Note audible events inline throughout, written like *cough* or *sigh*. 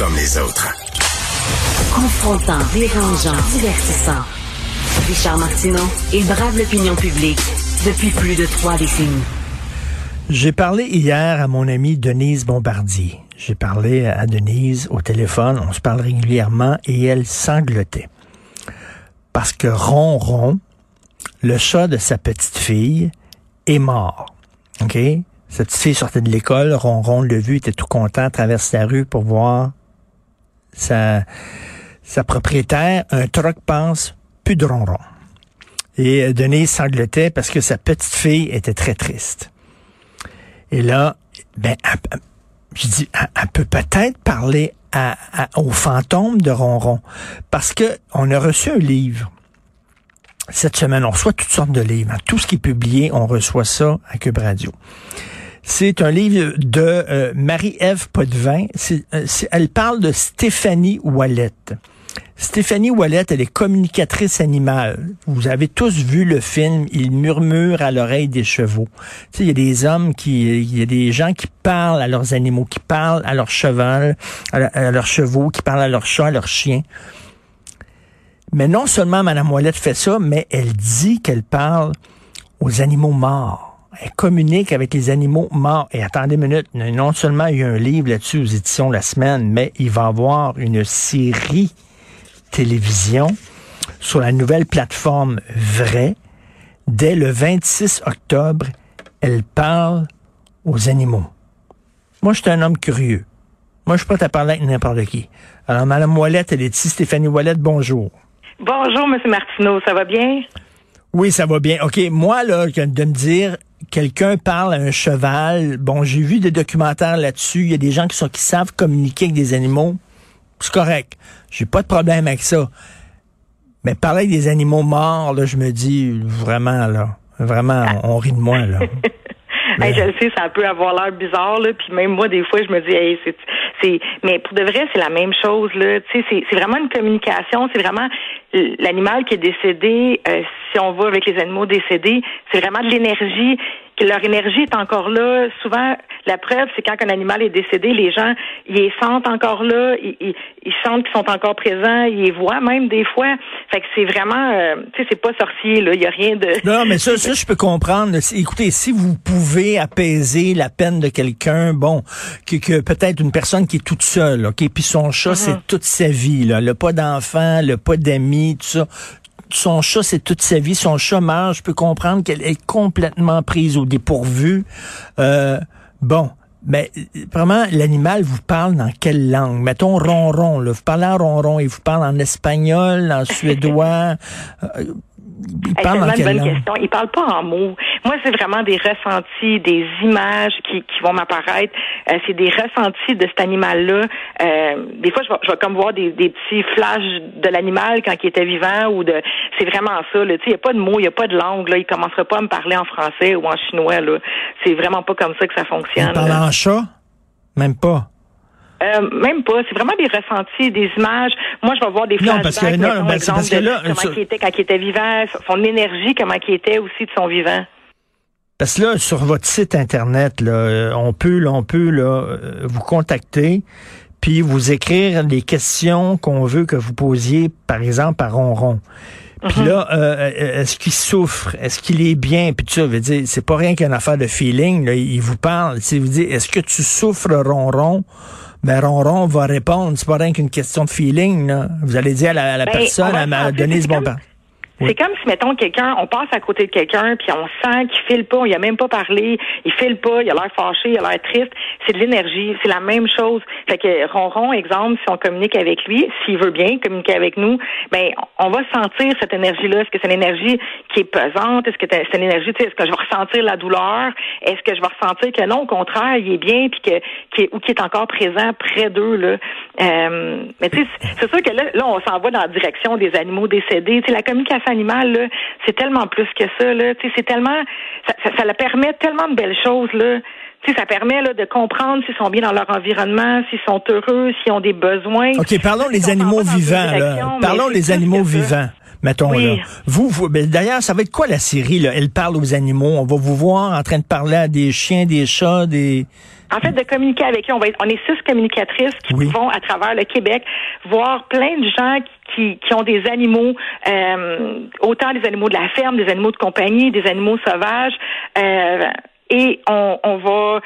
comme les autres. Confrontant, dérangeant, divertissant. Richard Martineau, il brave l'opinion publique depuis plus de trois décennies. J'ai parlé hier à mon amie Denise Bombardier. J'ai parlé à Denise au téléphone, on se parle régulièrement et elle sanglotait. Parce que Ronron, le chat de sa petite fille, est mort. OK? Cette fille sortait de l'école, Ronron l'a vu, était tout content, traverse la rue pour voir sa, propriétaire. Un truck passe, plus de Ronron. Et euh, Denise sanglotait parce que sa petite fille était très triste. Et là, ben, je dis, elle, peut peut-être parler à, au fantôme de Ronron. Parce que on a reçu un livre. Cette semaine, on reçoit toutes sortes de livres. Tout ce qui est publié, on reçoit ça à Cube Radio. C'est un livre de euh, Marie-Ève Potvin. Euh, elle parle de Stéphanie Wallet. Stéphanie Wallet, elle est communicatrice animale. Vous avez tous vu le film Il murmure à l'oreille des chevaux. Il y a des hommes qui, il y a des gens qui parlent à leurs animaux, qui parlent à leurs cheval, à, leurs chevaux, qui parlent à leurs chats, à leurs chiens. Mais non seulement Madame Wallet fait ça, mais elle dit qu'elle parle aux animaux morts. Elle communique avec les animaux morts. Et attendez une minute, non seulement il y a un livre là-dessus aux éditions La Semaine, mais il va y avoir une série télévision sur la nouvelle plateforme Vrai. Dès le 26 octobre, elle parle aux animaux. Moi, je suis un homme curieux. Moi, je suis pas à parler avec n'importe qui. Alors, Madame Ouellette, elle est ici. Stéphanie Ouellette, bonjour. Bonjour, Monsieur Martineau. Ça va bien? Oui, ça va bien. OK, moi, là, de me dire, quelqu'un parle à un cheval. Bon, j'ai vu des documentaires là-dessus. Il y a des gens qui, sont, qui savent communiquer avec des animaux. C'est correct. J'ai pas de problème avec ça. Mais parler des animaux morts, là, je me dis vraiment, là, vraiment, *laughs* on, rit de moi, là. *laughs* je le sais, ça peut avoir l'air bizarre, là, puis même moi, des fois, je me dis, hey, c'est, c'est, mais pour de vrai, c'est la même chose, là. Tu sais, c'est, c'est vraiment une communication, c'est vraiment l'animal qui est décédé. Euh, si on va avec les animaux décédés, c'est vraiment de l'énergie leur énergie est encore là. Souvent, la preuve, c'est quand un animal est décédé, les gens, ils sentent encore là, ils, ils, sentent qu'ils sont encore présents, ils voient même des fois. Fait que c'est vraiment, euh, tu sais, c'est pas sorcier, là. Il y a rien de... Non, mais ça, *laughs* ça, je peux comprendre. Écoutez, si vous pouvez apaiser la peine de quelqu'un, bon, que, que peut-être une personne qui est toute seule, OK, puis son chat, c'est mm-hmm. toute sa vie, là. Le pas d'enfant, le pas d'amis, tout ça son chat, c'est toute sa vie. Son chat meurt. Je peux comprendre qu'elle est complètement prise au dépourvu. Euh, bon. Mais vraiment, l'animal vous parle dans quelle langue? Mettons ronron, là. Vous parlez en ronron et vous parle en espagnol, en *laughs* suédois. Euh, il parle une bonne question. Il parle pas en mots. Moi, c'est vraiment des ressentis, des images qui, qui vont m'apparaître. Euh, c'est des ressentis de cet animal-là. Euh, des fois, je vais, je vais comme voir des, des petits flashs de l'animal quand il était vivant ou de. C'est vraiment ça. Il n'y a pas de mots, il n'y a pas de langue. Là. Il commencera pas à me parler en français ou en chinois. Là. C'est vraiment pas comme ça que ça fonctionne. Il parle en chat? Même pas. Euh, même pas. C'est vraiment des ressentis, des images. Moi, je vais voir des flashbacks. Non, parce que, non, ben, parce que là, comment il était quand il était vivant, son énergie, comment il était aussi de son vivant. Parce que là, sur votre site internet, là, on peut, on peut là, euh, vous contacter puis vous écrire les questions qu'on veut que vous posiez, par exemple, à Ronron. Puis mhm. là, euh, est-ce qu'il souffre? Est-ce qu'il est bien? Puis tout ça, veut dire, c'est pas rien qu'une affaire de feeling. Là. Il vous parle. Il vous dit, est-ce que tu souffres, Ronron? Ben Ronron va répondre. C'est pas rien qu'une question de feeling. Là. Vous allez dire à la, ben, personne, à, Denise C'est comme si, mettons, quelqu'un, on passe à côté de quelqu'un, puis on sent qu'il file pas, il a même pas parlé, il file pas, il a l'air fâché, il a l'air triste. C'est de l'énergie, c'est la même chose. Fait que Ronron, exemple, si on communique avec lui, s'il veut bien communiquer avec nous, ben on va sentir cette énergie-là. Est-ce que c'est une énergie qui est pesante? Est-ce que c'est une énergie, est-ce que je vais ressentir la douleur? Est-ce que je vais ressentir que non, au contraire, il est bien, puis que qui ou qu'il est encore présent près d'eux là? Euh, mais tu sais, c'est sûr que là, là on s'en va dans la direction des animaux décédés. Tu sais, la communication animal, c'est tellement plus que ça. Là. C'est tellement, ça, ça, ça permet tellement de belles choses. Là. ça permet là, de comprendre s'ils sont bien dans leur environnement, s'ils sont heureux, s'ils ont des besoins. OK, parlons des animaux vivants. Là. Parlons des animaux vivants. Mettons là. Vous, vous ben, d'ailleurs, ça va être quoi la série là? Elle parle aux animaux. On va vous voir en train de parler à des chiens, des chats, des en fait, de communiquer avec eux. On, va on est six communicatrices qui vont à travers le Québec voir plein de gens qui, qui ont des animaux, euh, autant des animaux de la ferme, des animaux de compagnie, des animaux sauvages. Euh, et on, on va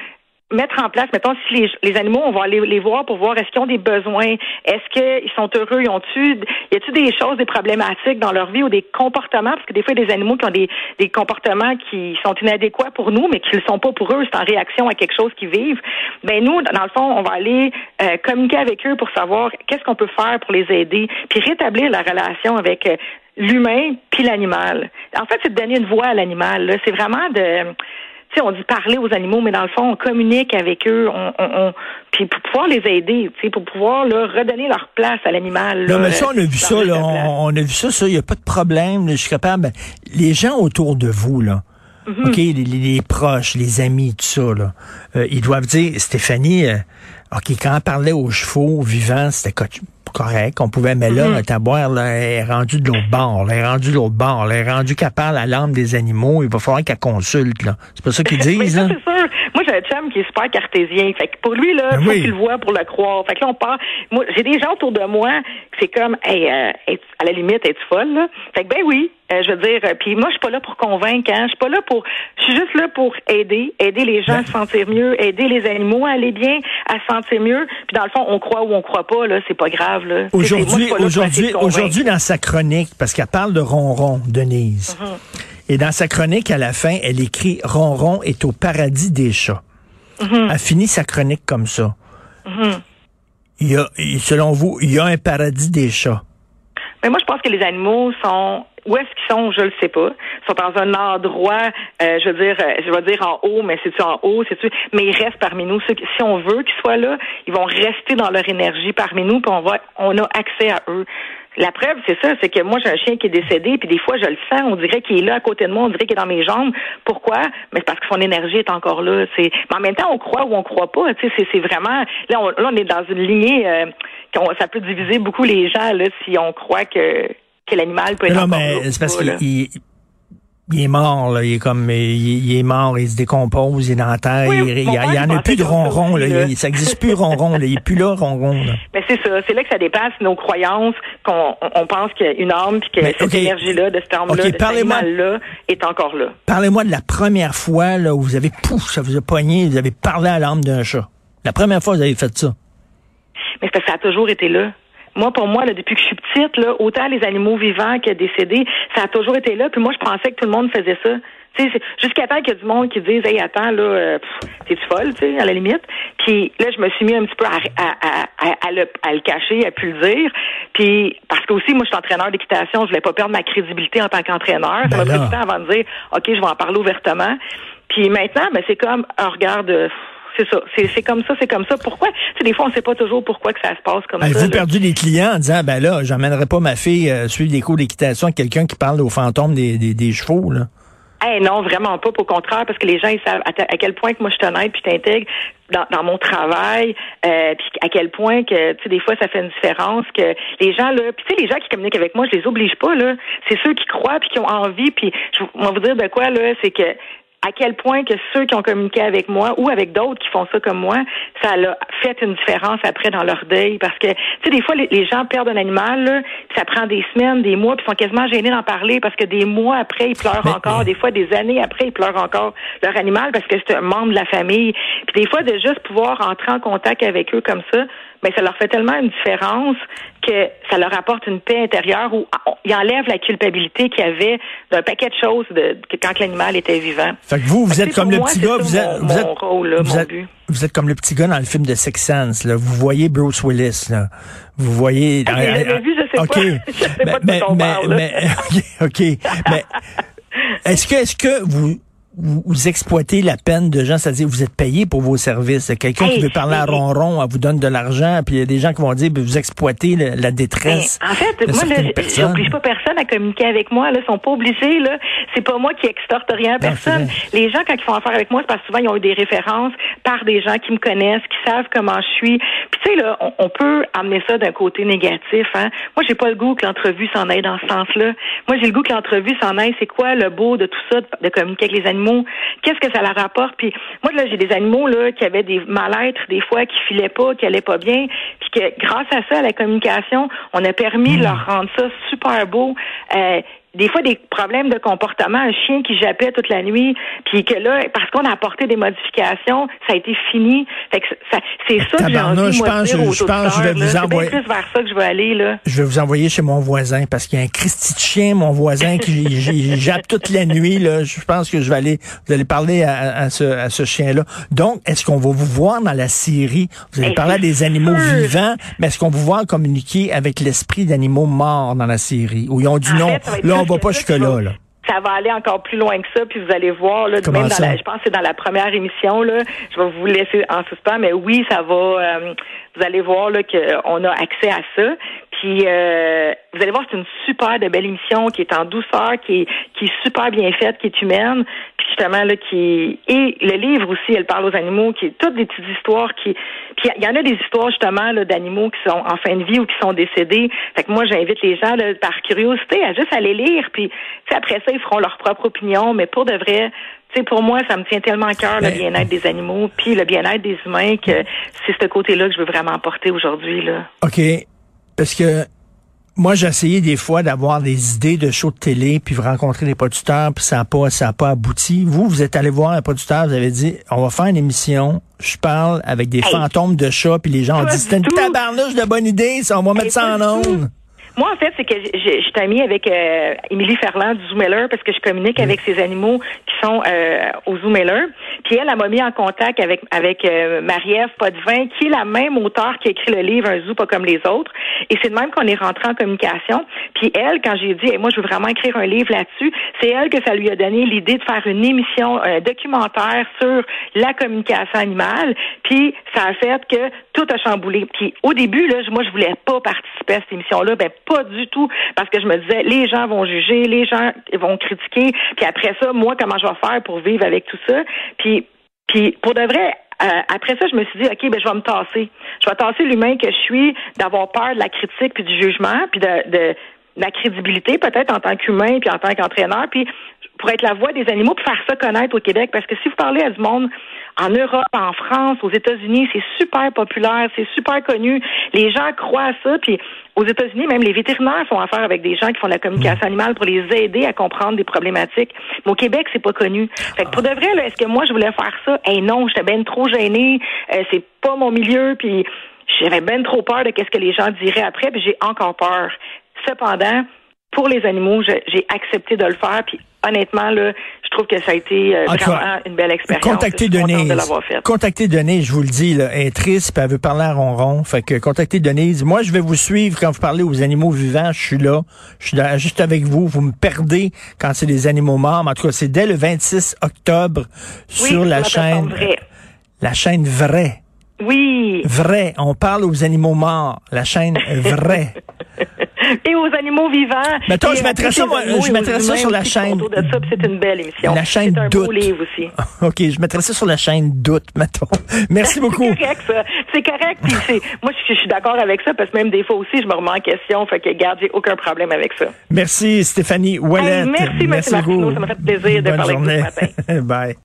mettre en place, mettons, si les, animaux, on va aller les voir pour voir est-ce qu'ils ont des besoins, est-ce qu'ils sont heureux, ils ont-tu, y a-tu des choses, des problématiques dans leur vie ou des comportements, parce que des fois, il y a des animaux qui ont des, des comportements qui sont inadéquats pour nous, mais qui ne le sont pas pour eux, c'est en réaction à quelque chose qu'ils vivent. Ben nous, dans le fond, on va aller euh, communiquer avec eux pour savoir qu'est-ce qu'on peut faire pour les aider, puis rétablir la relation avec euh, l'humain puis l'animal. En fait, c'est de donner une voix à l'animal. C'est vraiment de on dit parler aux animaux, mais dans le fond, on communique avec eux, on, on, puis pour pouvoir les aider, pour pouvoir leur redonner leur place à l'animal. Non, mais ça, on a vu ça, là, on, a vu ça, ça, il n'y a pas de problème. je suis capable. Les gens autour de vous, là, mm-hmm. OK, les, proches, les amis, tout ça, là, euh, ils doivent dire, Stéphanie, euh, OK, quand on parlait aux chevaux vivants, c'était correct. On pouvait, mais là, mm boire, là, elle est rendue de l'autre bord. Elle est rendue de l'autre bord. Elle est rendue qu'elle parle à l'âme des animaux. Il va falloir qu'elle consulte, là. C'est pas ça qu'ils *laughs* disent, là? Un chum qui est super cartésien. Fait que pour lui, là, ben faut qu'il le voit pour le croire. Fait que là, on part. Moi, j'ai des gens autour de moi c'est comme, hey, euh, à la limite, es-tu folle, là? Fait que, ben oui, euh, je veux dire, euh, puis moi, je suis pas là pour convaincre, hein? Je suis pas là pour, je suis juste là pour aider, aider les gens à se sentir mieux, aider les animaux à aller bien, à se sentir mieux. Puis dans le fond, on croit ou on croit pas, là, c'est pas grave, là. Aujourd'hui, aujourd'hui, aujourd'hui, dans sa chronique, parce qu'elle parle de ronron, Denise. Mm-hmm. Et dans sa chronique, à la fin, elle écrit Ronron est au paradis des chats. Mm-hmm. Elle finit sa chronique comme ça. Mm-hmm. Il y a, selon vous, il y a un paradis des chats. Mais moi, je pense que les animaux sont où est-ce qu'ils sont, je le sais pas. Ils sont dans un endroit, euh, je veux dire, euh, je vais dire en haut, mais c'est-tu en haut, c'est-tu, mais ils restent parmi nous. Si on veut qu'ils soient là, ils vont rester dans leur énergie parmi nous, puis on va, on a accès à eux. La preuve, c'est ça, c'est que moi, j'ai un chien qui est décédé, puis des fois, je le sens, on dirait qu'il est là à côté de moi, on dirait qu'il est dans mes jambes. Pourquoi? Mais c'est parce que son énergie est encore là. C'est... Mais en même temps, on croit ou on croit pas. Tu sais, c'est, vraiment... Là on, là, on est dans une lignée... Euh, ça peut diviser beaucoup les gens, là, si on croit que, que l'animal peut être non, encore mais c'est parce qu'il il est mort, là. Il est comme, il, est mort, il se décompose, il est dans la terre. il, y en a plus de ronron, là. Il, ça existe plus ronron, là. Il est plus là, ronron, là. *laughs* Mais c'est ça. C'est là que ça dépasse nos croyances, qu'on on pense qu'il y a une âme, puis que cette énergie-là, de cette âme-là, de cet là est encore là. Parlez-moi de la première fois, là, où vous avez, pouf, ça vous a poigné, vous avez parlé à l'âme d'un chat. La première fois, vous avez fait ça. Mais ça a toujours été là. Moi, pour moi, là, depuis que je suis petite, là, autant les animaux vivants que décédés, ça a toujours été là. Puis moi, je pensais que tout le monde faisait ça. Jusqu'à temps qu'il y a du monde qui dise Hey, attends, là, euh, t'es-tu folle, tu sais, à la limite? Puis là, je me suis mis un petit peu à, à, à, à, le, à le cacher, à plus le dire. Puis parce que aussi, moi, je suis entraîneur d'équitation, je voulais pas perdre ma crédibilité en tant qu'entraîneur. ça m'a ben pris du temps avant de dire OK, je vais en parler ouvertement. Puis maintenant, ben, c'est comme, oh, regarde, c'est ça. C'est comme ça, c'est comme ça. Pourquoi? Tu sais, des fois, on ne sait pas toujours pourquoi que ça se passe comme ça. Avez-vous perdu des clients en disant, ben là, j'emmènerai pas ma fille euh, suivre des cours d'équitation à quelqu'un qui parle aux fantômes des, des, des chevaux, là? Eh non, vraiment pas. Au contraire, parce que les gens ils savent à, quel point que moi je suis honnête puis je t'intègre dans, dans, mon travail, euh, puis à quel point que tu sais des fois ça fait une différence que les gens là, puis tu sais les gens qui communiquent avec moi, je les oblige pas là. C'est ceux qui croient puis qui ont envie. Puis je vais vous dire de quoi là, c'est que à quel point que ceux qui ont communiqué avec moi ou avec d'autres qui font ça comme moi, ça a fait une différence après dans leur deuil. Parce que, tu sais, des fois, les, gens perdent un animal, ça prend des semaines, des mois, puis sont quasiment gênés d'en parler parce que des mois après, ils pleurent encore. Des fois, des années après, ils pleurent encore leur animal parce que c'est un membre de la famille. Puis des fois, de juste pouvoir entrer en contact avec eux comme ça, mais ça leur fait tellement une différence que ça leur apporte une paix intérieure où ils enlèvent la culpabilité qu'il y avait d'un paquet de choses de, quand l'animal était vivant. Fait que vous, vous êtes comme le petit gars, vous êtes, vous êtes, rôle, vous, êtes vous êtes comme le petit gars dans le film de Six Sense, là. Vous voyez Bruce Willis, là. Vous voyez. Ah, je vu, je sais okay. pas. *laughs* Je sais mais, pas de mais, mais, mais, *laughs* ok, mais est-ce que, est-ce que vous vous, exploitez la peine de gens, c'est-à-dire vous êtes payé pour vos services. Quelqu'un qui veut parler à ronron, elle vous donne de l'argent, puis il y a des gens qui vont dire, ben, vous exploitez la détresse. en fait, moi, j'oblige pas personne à communiquer avec moi. Là, ils sont pas obligés. Là, c'est pas moi qui extorte rien à personne. les gens, quand ils font affaire avec moi, c'est parce que souvent ils ont eu des références par des gens qui me connaissent, qui savent comment je suis. Puis tu sais là, on, peut amener ça d'un côté négatif. Hein. Moi, j'ai pas le goût que l'entrevue s'en aille dans ce sens-là. Moi, j'ai le goût que l'entrevue s'en aille. C'est quoi le beau de tout ça, de communiquer avec les animaux? Qu'est-ce que ça leur rapporte. Puis moi, là, j'ai des animaux là qui avaient des mal-être des fois, qui filaient pas, qui allaient pas bien, puis que grâce à ça, à la communication, on a permis de leur mmh. rendre ça super beau. Euh, des fois des problèmes de comportement, un chien qui jappait toute la nuit, puis que là, parce qu'on a apporté des modifications, ça a été fini. Fait que ça, c'est ça que j'ai envie, je pense, je, je pense, je vais vous envoyer. C'est vers ça que je vais aller là. Je vais vous envoyer chez mon voisin parce qu'il y a un Christy de chien, mon voisin qui *laughs* jappe toute la nuit là. Je pense que je vais aller. Vous allez parler à, à ce, à ce chien-là. Donc, est-ce qu'on va vous voir dans la série? Vous allez parler à des animaux vivants, mais est-ce qu'on va vous voir communiquer avec l'esprit d'animaux morts dans la série? Où ils ont dit non. là, on va pas jusque-là. Là ça va aller encore plus loin que ça, puis vous allez voir, là, même dans la, je pense que c'est dans la première émission, là, je vais vous laisser en suspens, mais oui, ça va, euh, vous allez voir là qu'on a accès à ça. Puis euh, vous allez voir, c'est une super de belle émission qui est en douceur, qui est, qui est super bien faite, qui est humaine. Puis justement là, qui et le livre aussi, elle parle aux animaux, qui est toutes des petites histoires qui. Puis il y en a des histoires justement là d'animaux qui sont en fin de vie ou qui sont décédés. Fait que moi, j'invite les gens là, par curiosité à juste aller lire. Puis après ça, ils feront leur propre opinion. Mais pour de vrai, pour moi, ça me tient tellement à cœur le bien-être des animaux, puis le bien-être des humains, que c'est ce côté-là que je veux vraiment porter aujourd'hui. Là. OK. Parce que moi, j'ai essayé des fois d'avoir des idées de shows de télé, puis rencontrer des producteurs, puis ça n'a pas, ça a pas abouti. Vous, vous êtes allé voir un producteur, vous avez dit, on va faire une émission, je parle avec des fantômes de chats, puis les gens ont dit, c'est une tabarnouche de bonne idée, ça, on va mettre ça en ondes. Moi, en fait, c'est que je, je, suis amie avec euh, Émilie Ferland du Zoomeller parce que je communique avec ces animaux sont euh, au Zoomeller. Puis elle, elle m'a mis en contact avec avec euh, Marie-Ève Potvin, qui est la même auteure qui a écrit le livre Un zoo pas comme les autres. Et c'est de même qu'on est rentré en communication. Puis elle, quand j'ai dit, moi, je veux vraiment écrire un livre là-dessus, c'est elle que ça lui a donné l'idée de faire une émission, un documentaire sur la communication animale. Puis ça a fait que tout a chamboulé. Puis au début, là, moi, je voulais pas participer à cette émission-là. Ben, pas du tout, parce que je me disais, les gens vont juger, les gens vont critiquer, puis après ça, moi, comment je vais faire pour vivre avec tout ça? Puis, puis pour de vrai, euh, après ça, je me suis dit, OK, ben, je vais me tasser. Je vais tasser l'humain que je suis, d'avoir peur de la critique puis du jugement, puis de, de, la crédibilité peut-être en tant qu'humain puis en tant qu'entraîneur, puis pour être la voix des animaux puis faire ça connaître au Québec. Parce que si vous parlez à du monde en Europe, en France, aux États-Unis, c'est super populaire, c'est super connu. Les gens croient à ça, puis aux États-Unis, même les vétérinaires font affaire avec des gens qui font de la communication animale pour les aider à comprendre des problématiques. Mais au Québec, c'est pas connu. Fait que pour de vrai, est-ce que moi je voulais faire ça? Eh non, j'étais bien trop gênée. Euh, c'est pas mon milieu, puis j'avais bien trop peur de qu'est-ce que les gens diraient après, puis j'ai encore peur. Cependant, pour les animaux, j'ai accepté de le faire, puis honnêtement, là, je trouve que ça a été euh, vraiment une belle expérience. Contactez Denise. De contactez Denise, je vous le dis, là, elle est triste, puis elle veut parler à ronron. Fait que contactez Denise. Moi, je vais vous suivre quand vous parlez aux animaux vivants. Je suis là. Je suis juste avec vous. Vous me perdez quand c'est des animaux morts. en tout cas, c'est dès le 26 octobre sur la chaîne. La chaîne vraie. Oui. Vrai. On parle aux animaux morts. La chaîne *laughs* vraie. *laughs* et aux animaux vivants. Mettons, je mettrais ça, moi, je mettrais ça sur la chaîne. C'est une belle émission. La chaîne C'est un beau livre aussi. *laughs* OK, je mettrais ça sur la chaîne doute, *laughs* mettons. Merci beaucoup. c'est correct, ça. C'est correct. Puis moi, je, suis d'accord avec ça parce que même des fois aussi, je me remets en question. Fait que, garde, j'ai aucun problème avec ça. Merci, Stéphanie Ouellet. merci, merci, beaucoup. Ça m'a fait plaisir de parler avec vous ce matin. Bye.